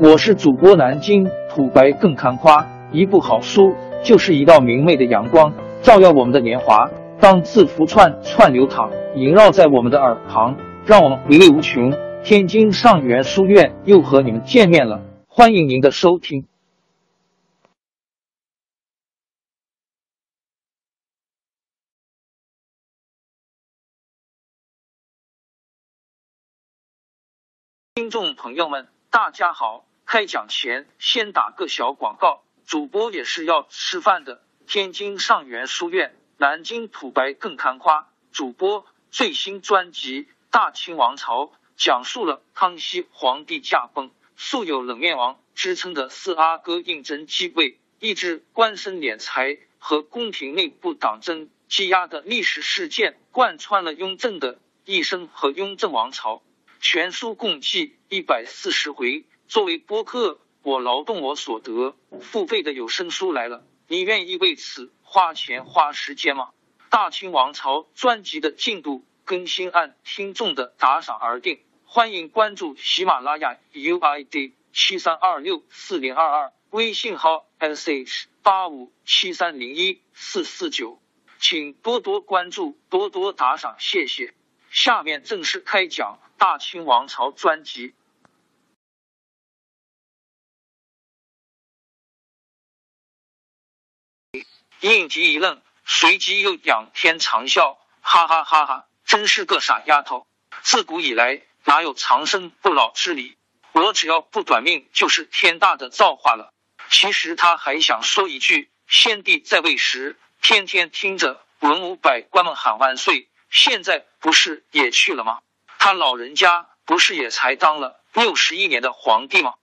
我是主播南京土白更看花，一部好书就是一道明媚的阳光，照耀我们的年华。当字符串串流淌，萦绕在我们的耳旁，让我们回味无穷。天津上元书院又和你们见面了，欢迎您的收听。听众朋友们，大家好！开讲前先打个小广告，主播也是要吃饭的。天津上元书院、南京土白更看花主播最新专辑《大清王朝》，讲述了康熙皇帝驾崩，素有冷面王之称的四阿哥胤禛继位，抑制官绅敛财和宫廷内部党争积压的历史事件，贯穿了雍正的一生和雍正王朝。全书共计一百四十回。作为播客，我劳动我所得，付费的有声书来了，你愿意为此花钱花时间吗？大清王朝专辑的进度更新按听众的打赏而定，欢迎关注喜马拉雅 UID 七三二六四零二二，微信号 sh 八五七三零一四四九，请多多关注，多多打赏，谢谢。下面正式开讲。大清王朝专辑，应急一愣，随即又仰天长啸，哈哈哈哈！真是个傻丫头。自古以来，哪有长生不老之理？我只要不短命，就是天大的造化了。其实他还想说一句：先帝在位时，天天听着文武百官们喊万岁，现在不是也去了吗？他老人家不是也才当了六十一年的皇帝吗？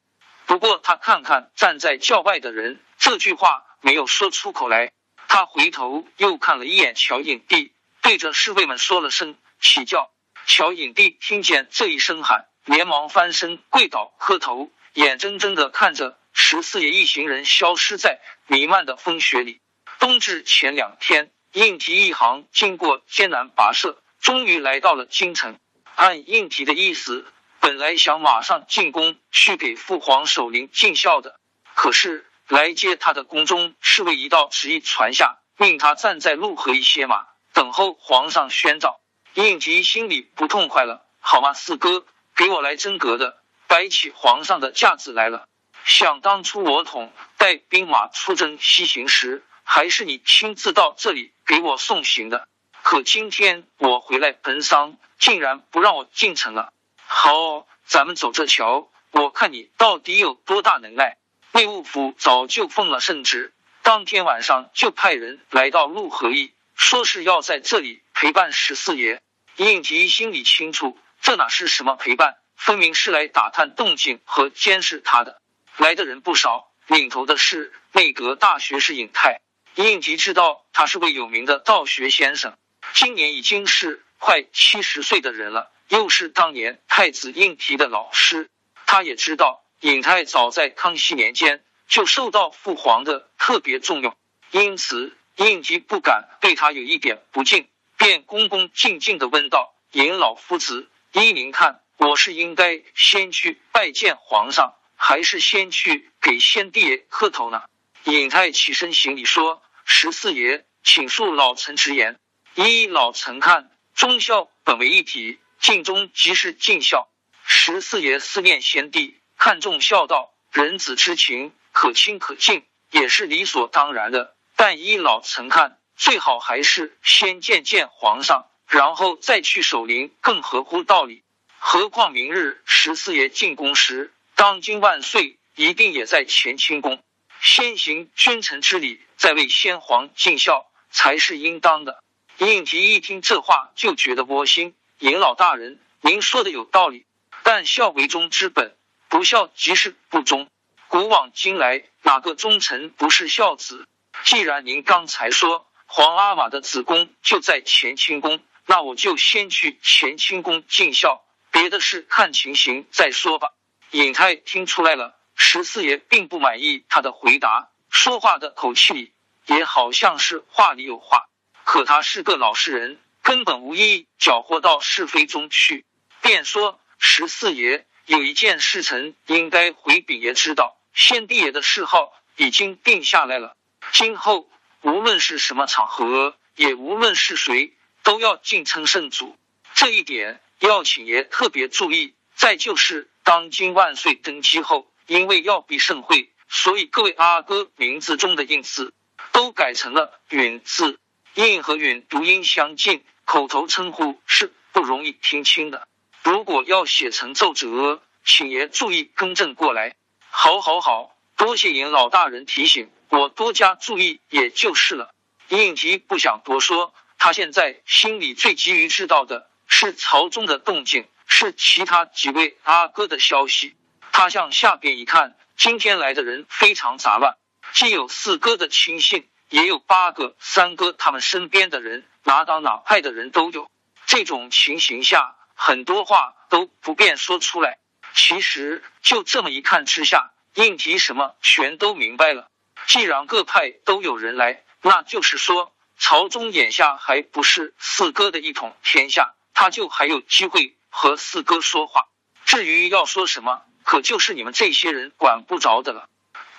不过他看看站在轿外的人，这句话没有说出口来。他回头又看了一眼乔影帝，对着侍卫们说了声起轿。乔影帝听见这一声喊，连忙翻身跪倒磕头，眼睁睁的看着十四爷一行人消失在弥漫的风雪里。冬至前两天，应提一行经过艰难跋涉，终于来到了京城。按应提的意思，本来想马上进宫去给父皇守灵尽孝的，可是来接他的宫中侍卫一道旨意传下，命他站在路河一歇马，等候皇上宣召。应提心里不痛快了，好吗，四哥，给我来真格的，摆起皇上的架子来了。想当初我统带兵马出征西行时，还是你亲自到这里给我送行的。可今天我回来奔丧，竟然不让我进城了。好，咱们走着瞧，我看你到底有多大能耐。内务府早就奉了圣旨，当天晚上就派人来到陆河驿，说是要在这里陪伴十四爷。应提心里清楚，这哪是什么陪伴，分明是来打探动静和监视他的。来的人不少，领头的是内阁大学士尹泰。应提知道他是位有名的道学先生。今年已经是快七十岁的人了，又是当年太子应提的老师，他也知道尹泰早在康熙年间就受到父皇的特别重用，因此应提不敢对他有一点不敬，便恭恭敬敬的问道：“尹老夫子，依您看，我是应该先去拜见皇上，还是先去给先帝磕头呢？”尹泰起身行礼说：“十四爷，请恕老臣直言。”依老臣看，忠孝本为一体，尽忠即是尽孝。十四爷思念先帝，看重孝道，人子之情可亲可敬，也是理所当然的。但依老臣看，最好还是先见见皇上，然后再去守灵，更合乎道理。何况明日十四爷进宫时，当今万岁一定也在乾清宫，先行君臣之礼，再为先皇尽孝，才是应当的。应提一听这话，就觉得窝心。尹老大人，您说的有道理，但孝为忠之本，不孝即是不忠。古往今来，哪个忠臣不是孝子？既然您刚才说皇阿玛的子宫就在乾清宫，那我就先去乾清宫尽孝，别的事看情形再说吧。尹泰听出来了，十四爷并不满意他的回答，说话的口气里也好像是话里有话。可他是个老实人，根本无意搅和到是非中去，便说：“十四爷，有一件事臣应该回禀爷知道，先帝爷的谥号已经定下来了，今后无论是什么场合，也无论是谁，都要敬称圣祖，这一点要请爷特别注意。再就是当今万岁登基后，因为要避盛会，所以各位阿哥名字中的印字都改成了允字，印和允读音相近，口头称呼是不容易听清的。如果要写成奏折，请爷注意更正过来。好，好，好，多谢尹老大人提醒，我多加注意也就是了。应急不想多说，他现在心里最急于知道的是朝中的动静。是其他几位阿哥的消息。他向下边一看，今天来的人非常杂乱，既有四哥的亲信，也有八个三哥他们身边的人，哪党哪派的人都有。这种情形下，很多话都不便说出来。其实就这么一看之下，应提什么全都明白了。既然各派都有人来，那就是说朝中眼下还不是四哥的一统天下，他就还有机会。和四哥说话，至于要说什么，可就是你们这些人管不着的了。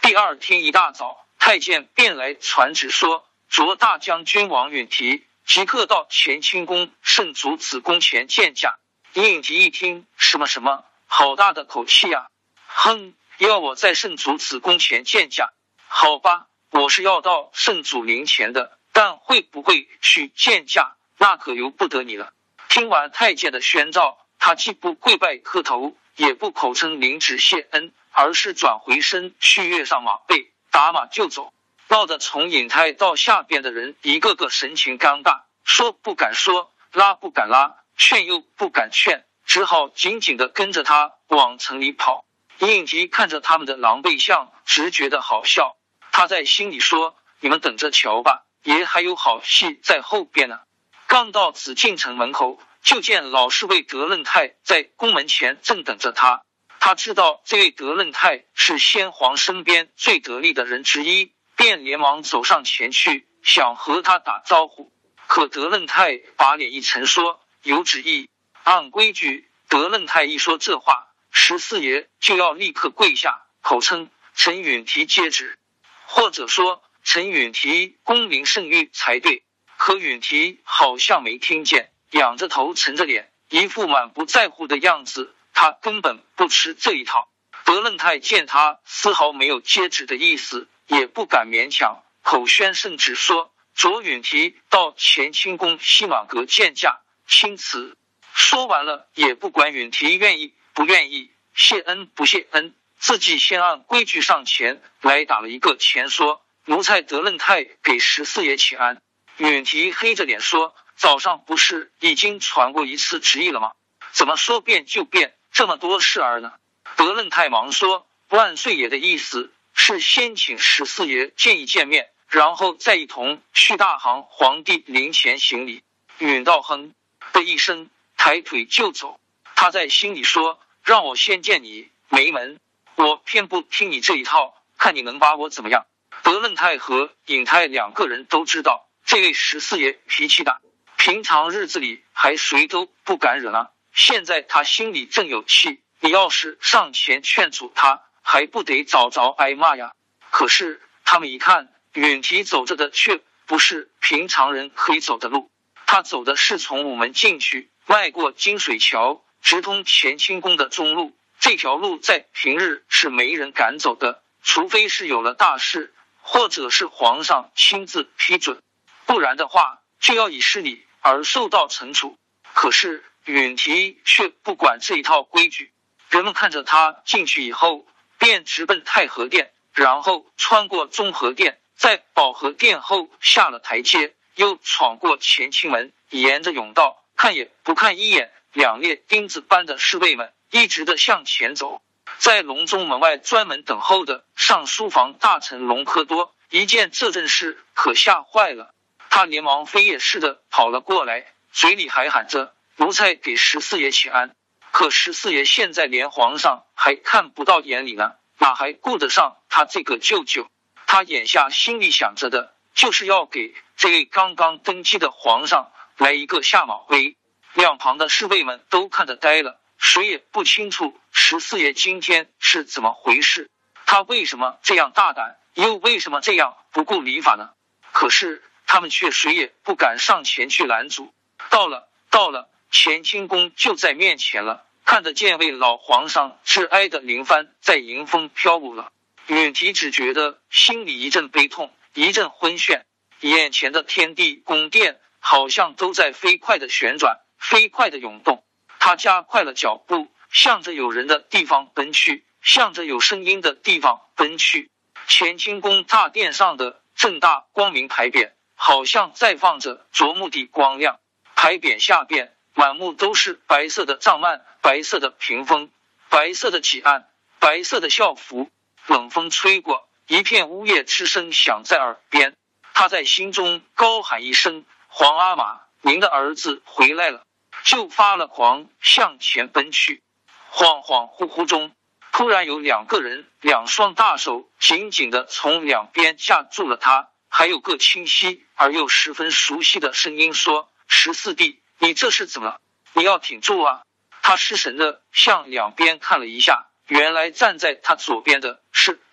第二天一大早，太监便来传旨说，着大将军王允提即刻到乾清宫圣祖子宫前见驾。应提一听，什么什么，好大的口气呀！哼，要我在圣祖子宫前见驾？好吧，我是要到圣祖灵前的，但会不会去见驾，那可由不得你了。听完太监的宣召。他既不跪拜磕头，也不口称领旨谢恩，而是转回身去跃上马背，打马就走。闹得从引太到下边的人一个个神情尴尬，说不敢说，拉不敢拉，劝又不敢劝，只好紧紧的跟着他往城里跑。应急看着他们的狼狈相，直觉得好笑。他在心里说：“你们等着瞧吧，爷还有好戏在后边呢。”刚到紫禁城门口。就见老侍卫德楞泰在宫门前正等着他。他知道这位德楞泰是先皇身边最得力的人之一，便连忙走上前去，想和他打招呼。可德楞泰把脸一沉，说：“有旨意，按规矩。”德楞泰一说这话，十四爷就要立刻跪下，口称陈允提接旨，或者说陈允提功名甚誉才对。可允提好像没听见。仰着头，沉着脸，一副满不在乎的样子。他根本不吃这一套。德楞泰见他丝毫没有接旨的意思，也不敢勉强，口宣圣旨说：“卓允提到乾清宫西马阁见驾，钦此。”说完了，也不管允提愿意不愿意，谢恩不谢恩，自己先按规矩上前来打了一个前说：“奴才德楞泰给十四爷请安。”允提黑着脸说。早上不是已经传过一次旨意了吗？怎么说变就变这么多事儿呢？德楞泰忙说：“万岁爷的意思是先请十四爷见一见面，然后再一同去大行皇帝灵前行礼。”允道哼一声，抬腿就走。他在心里说：“让我先见你，没门！我偏不听你这一套，看你能把我怎么样。”德楞太和尹泰两个人都知道，这位十四爷脾气大。平常日子里还谁都不敢惹呢，现在他心里正有气，你要是上前劝阻他，还不得早早挨骂呀？可是他们一看，允提走着的却不是平常人可以走的路，他走的是从午门进去，迈过金水桥，直通乾清宫的中路。这条路在平日是没人敢走的，除非是有了大事，或者是皇上亲自批准，不然的话就要以失礼。而受到惩处，可是允提却不管这一套规矩。人们看着他进去以后，便直奔太和殿，然后穿过中和殿，在保和殿后下了台阶，又闯过乾清门，沿着甬道，看也不看一眼两列钉子般的侍卫们，一直的向前走。在隆中门外专门等候的上书房大臣隆科多，一见这阵势，可吓坏了。他连忙飞也似的跑了过来，嘴里还喊着：“奴才给十四爷请安。”可十四爷现在连皇上还看不到眼里呢，哪还顾得上他这个舅舅？他眼下心里想着的就是要给这位刚刚登基的皇上来一个下马威。两旁的侍卫们都看得呆了，谁也不清楚十四爷今天是怎么回事，他为什么这样大胆，又为什么这样不顾礼法呢？可是他们却谁也不敢上前去拦阻。到了，到了，乾清宫就在面前了，看得见位老皇上挚哀的灵幡在迎风飘舞了。允提只觉得心里一阵悲痛，一阵昏眩，眼前的天地宫殿好像都在飞快的旋转，飞快的涌动。他加快了脚步，向着有人的地方奔去，向着有声音的地方奔去。乾清宫大殿上的正大光明牌匾，好像在放着灼目的光亮。牌匾下边满目都是白色的帐幔、白色的屏风、白色的几案、白色的校服。冷风吹过，一片呜咽之声响在耳边。他在心中高喊一声：“皇阿玛，您的儿子回来了！”就发了狂，向前奔去。恍恍惚惚中，突然有两个人，两双大手紧紧的从两边架住了他。还有个清晰而又十分熟悉的声音说：“十四弟，你这是怎么了？你要挺住啊！”他失神的向两边看了一下，原来站在他左边的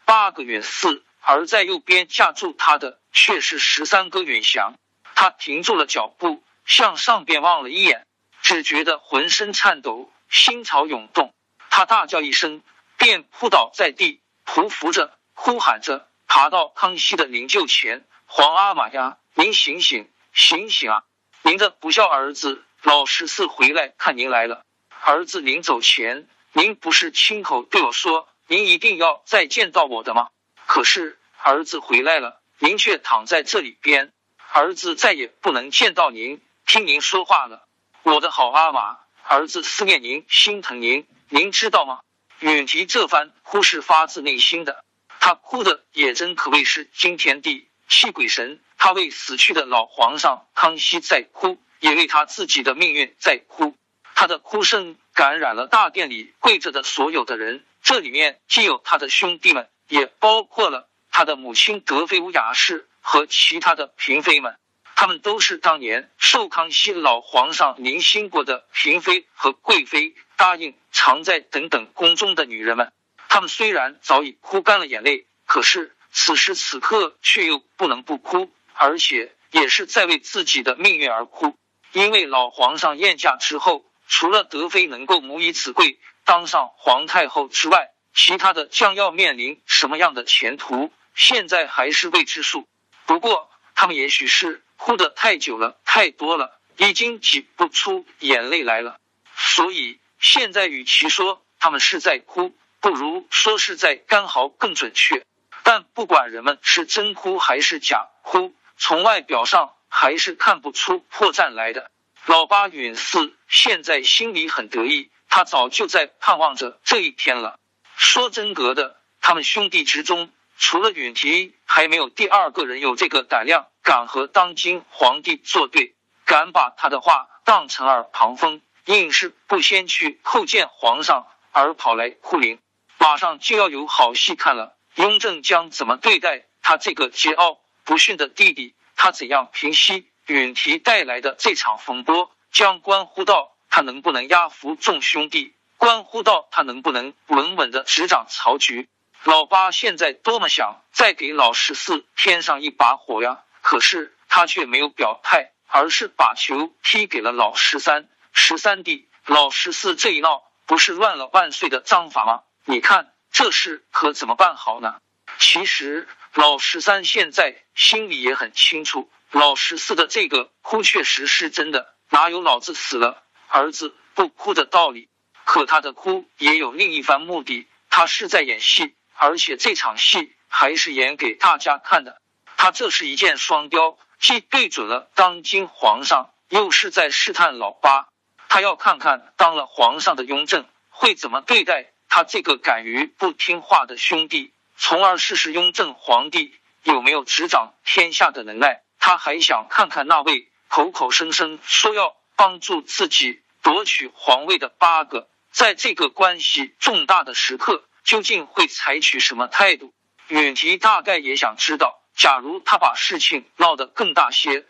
八个远四，而在右边架住他的却是十三个允祥。他停住了脚步，向上边望了一眼。只觉得浑身颤抖，心潮涌动。他大叫一声，便扑倒在地，匍匐着，哭喊着，爬到康熙的灵柩前：“皇阿玛呀，您醒醒，醒醒啊！您的不孝儿子老十四回来看您来了。儿子临走前，您不是亲口对我说，您一定要再见到我的吗？可是儿子回来了，您却躺在这里边，儿子再也不能见到您，听您说话了。”我的好阿玛，儿子思念您，心疼您，您知道吗？允提这番哭是发自内心的，他哭的也真可谓是惊天地泣鬼神。他为死去的老皇上康熙在哭，也为他自己的命运在哭。他的哭声感染了大殿里跪着的所有的人，这里面既有他的兄弟们，也包括了他的母亲德妃乌雅氏和其他的嫔妃们。他们都是当年受康熙老皇上临幸过的嫔妃和贵妃，答应常在等等宫中的女人们。他们虽然早已哭干了眼泪，可是此时此刻却又不能不哭，而且也是在为自己的命运而哭。因为老皇上宴驾之后，除了德妃能够母以子贵当上皇太后之外，其他的将要面临什么样的前途，现在还是未知数。不过，他们也许是。哭的太久了，太多了，已经挤不出眼泪来了。所以现在，与其说他们是在哭，不如说是在干嚎更准确。但不管人们是真哭还是假哭，从外表上还是看不出破绽来的。老八允四现在心里很得意，他早就在盼望着这一天了。说真格的，他们兄弟之中。除了允提，还没有第二个人有这个胆量，敢和当今皇帝作对，敢把他的话当成耳旁风，硬是不先去叩见皇上，而跑来哭灵。马上就要有好戏看了。雍正将怎么对待他这个桀骜不驯的弟弟？他怎样平息允提带来的这场风波？将关乎到他能不能压服众兄弟，关乎到他能不能稳稳的执掌曹局。老八现在多么想再给老十四添上一把火呀！可是他却没有表态，而是把球踢给了老十三。十三弟，老十四这一闹，不是乱了万岁的章法吗？你看这事可怎么办好呢？其实老十三现在心里也很清楚，老十四的这个哭确实是真的，哪有老子死了儿子不哭的道理？可他的哭也有另一番目的，他是在演戏。而且这场戏还是演给大家看的，他这是一箭双雕，既对准了当今皇上，又是在试探老八。他要看看当了皇上的雍正会怎么对待他这个敢于不听话的兄弟，从而试试雍正皇帝有没有执掌天下的能耐。他还想看看那位口口声声说要帮助自己夺取皇位的八哥，在这个关系重大的时刻。究竟会采取什么态度？允提大概也想知道，假如他把事情闹得更大些，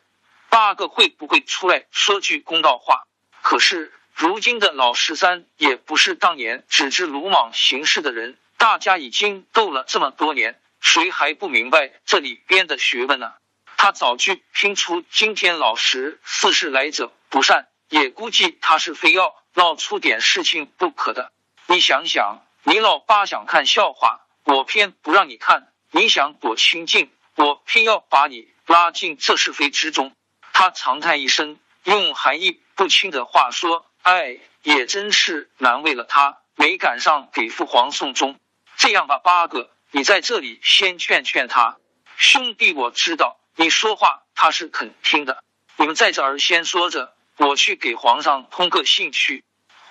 八哥会不会出来说句公道话？可是如今的老十三也不是当年只知鲁莽行事的人，大家已经斗了这么多年，谁还不明白这里边的学问呢？他早就听出今天老十四是来者不善，也估计他是非要闹出点事情不可的。你想想，你老八想看笑话，我偏不让你看；你想躲清静，我偏要把你拉进这是非之中。他长叹一声，用含义不清的话说。哎，也真是难为了他，没赶上给父皇送终。这样吧，八哥，你在这里先劝劝他。兄弟，我知道你说话他是肯听的。你们在这儿先说着，我去给皇上通个信去。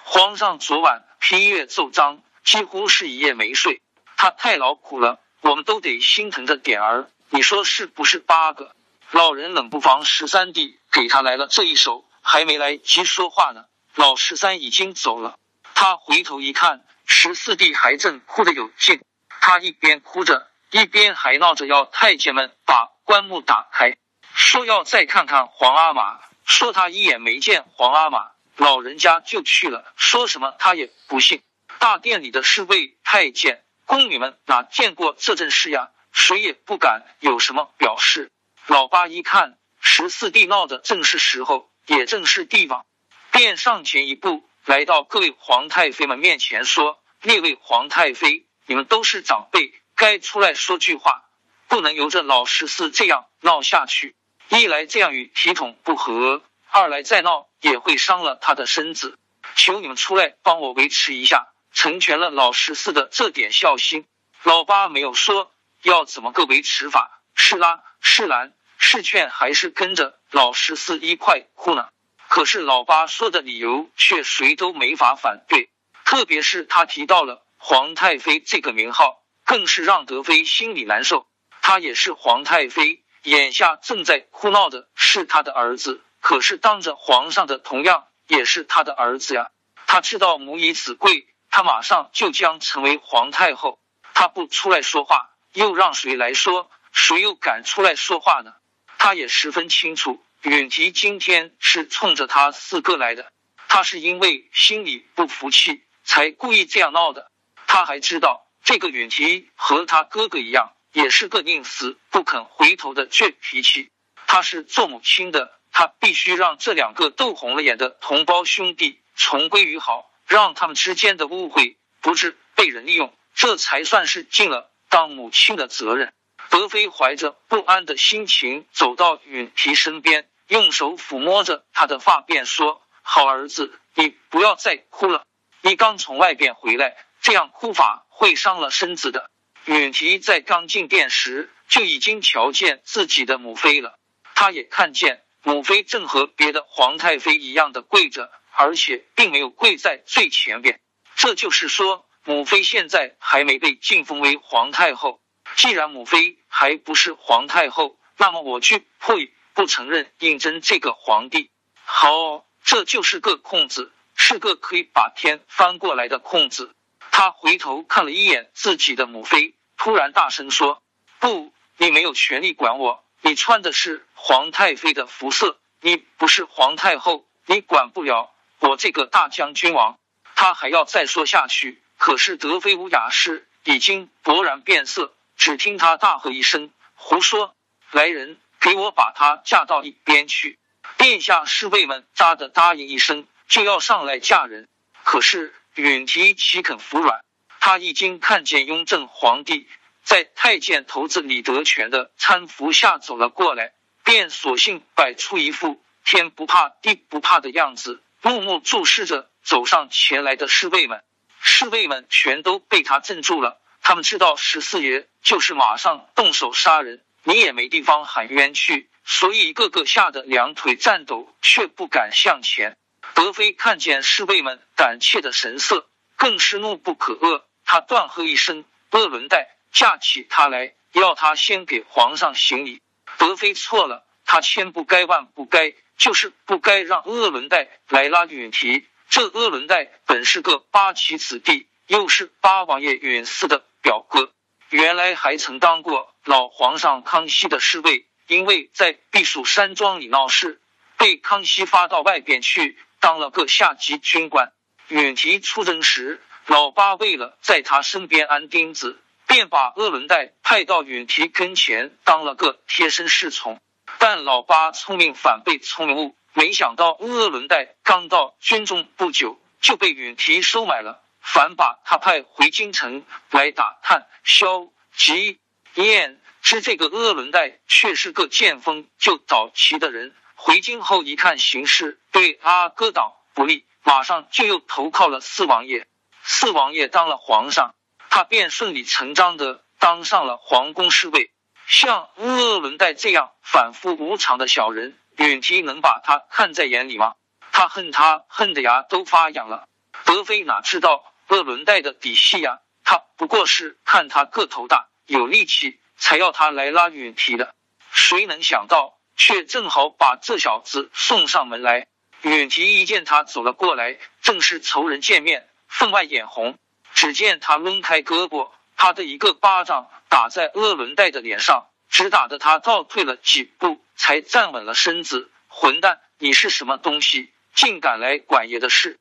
皇上昨晚批阅奏章，几乎是一夜没睡，他太劳苦了，我们都得心疼着点儿。你说是不是？八哥，老人冷不防十三弟给他来了这一手，还没来及说话呢。老十三已经走了，他回头一看，十四弟还正哭得有劲。他一边哭着，一边还闹着要太监们把棺木打开，说要再看看皇阿玛。说他一眼没见皇阿玛，老人家就去了。说什么他也不信。大殿里的侍卫、太监、宫女们哪见过这阵势呀？谁也不敢有什么表示。老八一看，十四弟闹的正是时候，也正是地方。便上前一步，来到各位皇太妃们面前，说：“列位皇太妃，你们都是长辈，该出来说句话，不能由着老十四这样闹下去。一来这样与体统不合，二来再闹也会伤了他的身子。求你们出来帮我维持一下，成全了老十四的这点孝心。”老八没有说要怎么个维持法，是拉是拦是劝，还是跟着老十四一块哭呢？可是老八说的理由却谁都没法反对，特别是他提到了皇太妃这个名号，更是让德妃心里难受。她也是皇太妃，眼下正在哭闹的是他的儿子，可是当着皇上的同样也是他的儿子呀。他知道母以子贵，他马上就将成为皇太后，他不出来说话，又让谁来说？谁又敢出来说话呢？他也十分清楚。允提今天是冲着他四哥来的，他是因为心里不服气才故意这样闹的。他还知道这个允提和他哥哥一样，也是个宁死不肯回头的倔脾气。他是做母亲的，他必须让这两个斗红了眼的同胞兄弟重归于好，让他们之间的误会不致被人利用，这才算是尽了当母亲的责任。德妃怀着不安的心情走到允提身边，用手抚摸着他的发辫，说：“好儿子，你不要再哭了。你刚从外边回来，这样哭法会伤了身子的。”允提在刚进殿时就已经瞧见自己的母妃了，他也看见母妃正和别的皇太妃一样的跪着，而且并没有跪在最前边。这就是说，母妃现在还没被晋封为皇太后。既然母妃还不是皇太后，那么我就会不承认胤禛这个皇帝。好，这就是个空子，是个可以把天翻过来的空子。他回头看了一眼自己的母妃，突然大声说：“不，你没有权利管我。你穿的是皇太妃的服色，你不是皇太后，你管不了我这个大将军王。”他还要再说下去，可是德妃乌雅氏已经勃然变色。只听他大喝一声：“胡说！来人，给我把他架到一边去！”殿下侍卫们扎的答应一声，就要上来架人。可是允提岂肯服软？他已经看见雍正皇帝在太监头子李德全的搀扶下走了过来，便索性摆出一副天不怕地不怕的样子，默默注视着走上前来的侍卫们。侍卫们全都被他镇住了。他们知道十四爷就是马上动手杀人，你也没地方喊冤去，所以一个个吓得两腿颤抖，却不敢向前。德妃看见侍卫们胆怯的神色，更是怒不可遏。他断喝一声：“鄂伦带，架起他来，要他先给皇上行礼。”德妃错了，他千不该万不该，就是不该让鄂伦带来拉允提。这鄂伦带本是个八旗子弟，又是八王爷允嗣的。表哥原来还曾当过老皇上康熙的侍卫，因为在避暑山庄里闹事，被康熙发到外边去，当了个下级军官。允提出征时，老八为了在他身边安钉子，便把鄂伦代派到允提跟前当了个贴身侍从。但老八聪明反被聪明误，没想到鄂伦代刚到军中不久，就被允提收买了，反把他派回京城来打探萧吉燕。知这个鄂伦代却是个见风就倒齐的人，回京后一看形势对阿哥党不利，马上就又投靠了四王爷。四王爷当了皇上，他便顺理成章的当上了皇宫侍卫。像鄂伦代这样反复无常的小人，允提能把他看在眼里吗？他恨他恨的牙都发痒了。德妃哪知道鄂伦代的底细呀？他不过是看他个头大有力气。才要他来拉允提的，谁能想到，却正好把这小子送上门来。允提一见他走了过来，正是仇人见面，分外眼红。只见他抡开胳膊，啪的一个巴掌打在鄂伦代的脸上，只打得他倒退了几步，才站稳了身子。混蛋，你是什么东西，竟敢来管爷的事？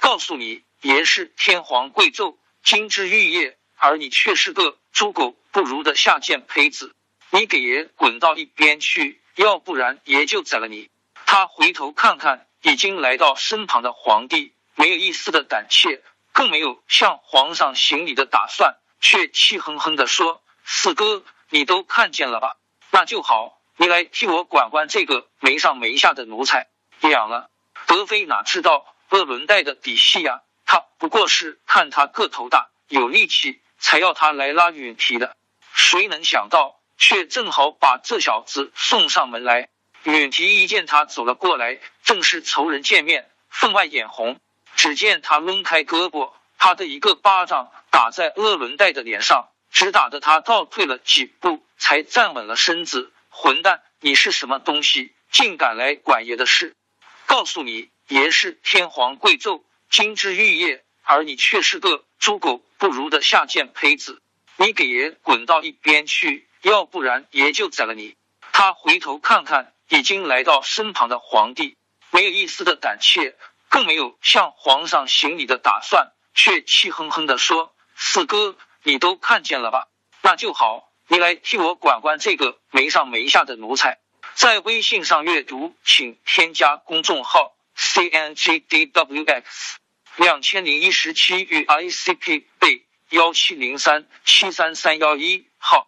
告诉你，爷是天皇贵胄，金枝玉叶，而你却是个猪狗。不如的下贱胚子，你给爷滚到一边去，要不然爷就宰了你！他回头看看已经来到身旁的皇帝，没有一丝的胆怯，更没有向皇上行礼的打算，却气哼哼的说：“四哥，你都看见了吧？那就好，你来替我管管这个没上没下的奴才。养了德妃哪知道鄂伦代的底细呀？他不过是看他个头大有力气，才要他来拉允提的。”谁能想到，却正好把这小子送上门来。允提一见他走了过来，正是仇人见面，分外眼红。只见他抡开胳膊，啪的一个巴掌打在鄂伦代的脸上，只打得他倒退了几步，才站稳了身子。混蛋，你是什么东西，竟敢来管爷的事？告诉你，爷是天皇贵胄，金枝玉叶，而你却是个猪狗不如的下贱胚子。你给爷滚到一边去，要不然爷就宰了你！他回头看看已经来到身旁的皇帝，没有一丝的胆怯，更没有向皇上行礼的打算，却气哼哼的说：“四哥，你都看见了吧？那就好，你来替我管管这个没上没下的奴才。”在微信上阅读，请添加公众号 c n g d w x 两千零一十七与 i c p 被。幺七零三七三三幺一号。